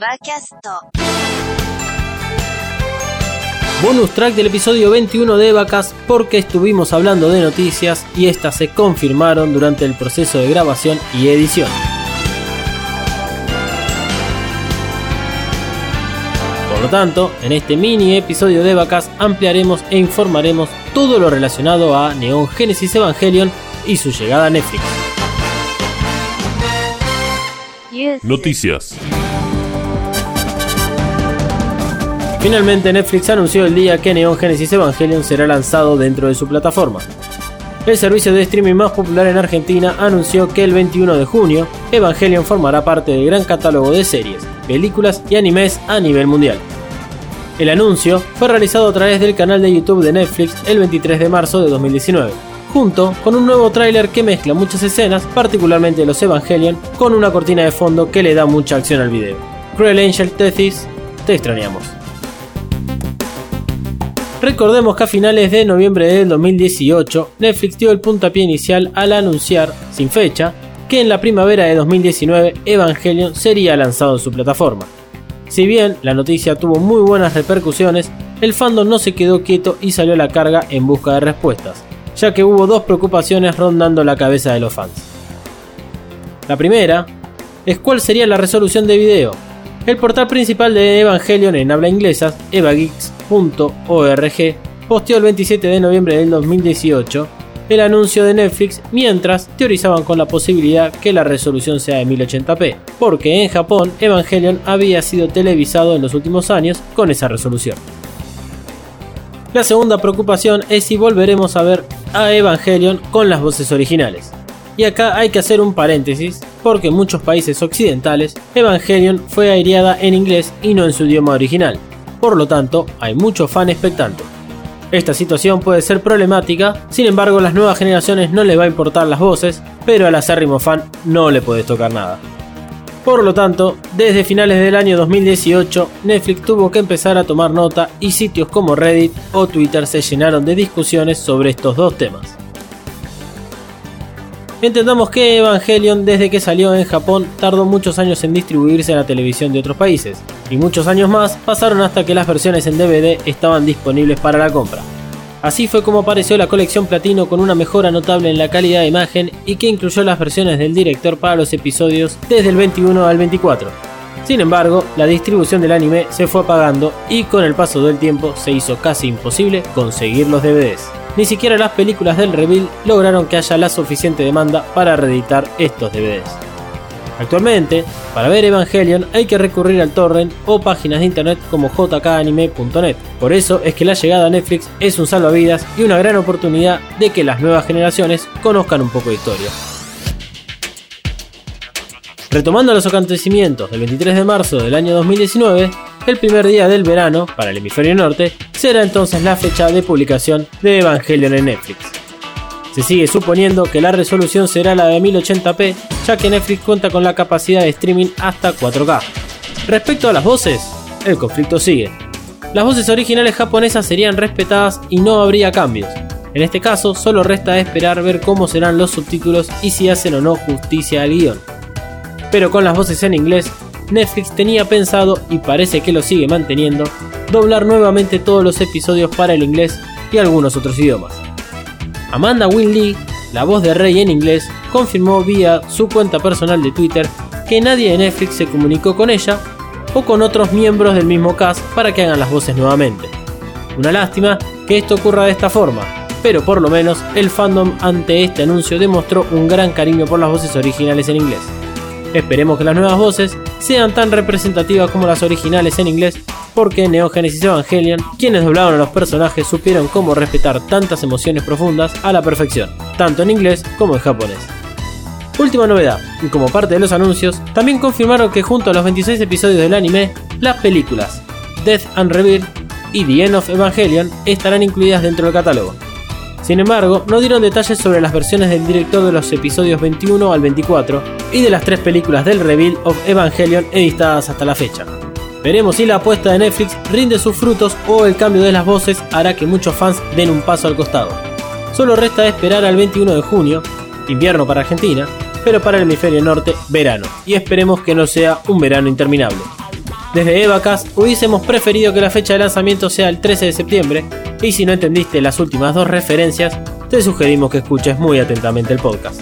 エヴァキャスト Bonus track del episodio 21 de Vacas porque estuvimos hablando de noticias y estas se confirmaron durante el proceso de grabación y edición. Por lo tanto, en este mini episodio de Vacas ampliaremos e informaremos todo lo relacionado a Neon Genesis Evangelion y su llegada a Netflix. Noticias. Finalmente Netflix anunció el día que Neon Genesis Evangelion será lanzado dentro de su plataforma. El servicio de streaming más popular en Argentina anunció que el 21 de junio Evangelion formará parte del gran catálogo de series, películas y animes a nivel mundial. El anuncio fue realizado a través del canal de YouTube de Netflix el 23 de marzo de 2019, junto con un nuevo tráiler que mezcla muchas escenas, particularmente los Evangelion, con una cortina de fondo que le da mucha acción al video. Cruel Angel Tethys, te extrañamos. Recordemos que a finales de noviembre del 2018, Netflix dio el puntapié inicial al anunciar, sin fecha, que en la primavera de 2019 Evangelion sería lanzado en su plataforma. Si bien la noticia tuvo muy buenas repercusiones, el fandom no se quedó quieto y salió a la carga en busca de respuestas, ya que hubo dos preocupaciones rondando la cabeza de los fans. La primera es cuál sería la resolución de video. El portal principal de Evangelion en habla inglesa, evageeks.org, posteó el 27 de noviembre del 2018 el anuncio de Netflix mientras teorizaban con la posibilidad que la resolución sea de 1080p, porque en Japón Evangelion había sido televisado en los últimos años con esa resolución. La segunda preocupación es si volveremos a ver a Evangelion con las voces originales. Y acá hay que hacer un paréntesis, porque en muchos países occidentales Evangelion fue aireada en inglés y no en su idioma original. Por lo tanto, hay muchos fan expectantes. Esta situación puede ser problemática, sin embargo las nuevas generaciones no les va a importar las voces, pero al acérrimo fan no le puedes tocar nada. Por lo tanto, desde finales del año 2018, Netflix tuvo que empezar a tomar nota y sitios como Reddit o Twitter se llenaron de discusiones sobre estos dos temas. Entendamos que Evangelion desde que salió en Japón tardó muchos años en distribuirse en la televisión de otros países, y muchos años más pasaron hasta que las versiones en DVD estaban disponibles para la compra. Así fue como apareció la colección platino con una mejora notable en la calidad de imagen y que incluyó las versiones del director para los episodios desde el 21 al 24. Sin embargo, la distribución del anime se fue apagando y con el paso del tiempo se hizo casi imposible conseguir los DVDs ni siquiera las películas del reveal lograron que haya la suficiente demanda para reeditar estos DVDs. Actualmente, para ver Evangelion hay que recurrir al torrent o páginas de internet como jkanime.net. Por eso es que la llegada a Netflix es un salvavidas y una gran oportunidad de que las nuevas generaciones conozcan un poco de historia. Retomando los acontecimientos del 23 de marzo del año 2019, el primer día del verano, para el hemisferio norte, será entonces la fecha de publicación de Evangelion en Netflix. Se sigue suponiendo que la resolución será la de 1080p, ya que Netflix cuenta con la capacidad de streaming hasta 4K. Respecto a las voces, el conflicto sigue. Las voces originales japonesas serían respetadas y no habría cambios. En este caso, solo resta esperar ver cómo serán los subtítulos y si hacen o no justicia al guion. Pero con las voces en inglés, Netflix tenía pensado, y parece que lo sigue manteniendo, doblar nuevamente todos los episodios para el inglés y algunos otros idiomas. Amanda Winley, la voz de Rey en inglés, confirmó vía su cuenta personal de Twitter que nadie de Netflix se comunicó con ella o con otros miembros del mismo cast para que hagan las voces nuevamente. Una lástima que esto ocurra de esta forma, pero por lo menos el fandom ante este anuncio demostró un gran cariño por las voces originales en inglés. Esperemos que las nuevas voces sean tan representativas como las originales en inglés, porque en Evangelion, quienes doblaron a los personajes supieron cómo respetar tantas emociones profundas a la perfección, tanto en inglés como en japonés. Última novedad, y como parte de los anuncios, también confirmaron que junto a los 26 episodios del anime, las películas Death and Rebirth y The End of Evangelion estarán incluidas dentro del catálogo. Sin embargo, no dieron detalles sobre las versiones del director de los episodios 21 al 24 y de las tres películas del Reveal of Evangelion editadas hasta la fecha. Veremos si la apuesta de Netflix rinde sus frutos o el cambio de las voces hará que muchos fans den un paso al costado. Solo resta esperar al 21 de junio, invierno para Argentina, pero para el hemisferio norte, verano, y esperemos que no sea un verano interminable. Desde Evacast hubiésemos preferido que la fecha de lanzamiento sea el 13 de septiembre, y si no entendiste las últimas dos referencias, te sugerimos que escuches muy atentamente el podcast.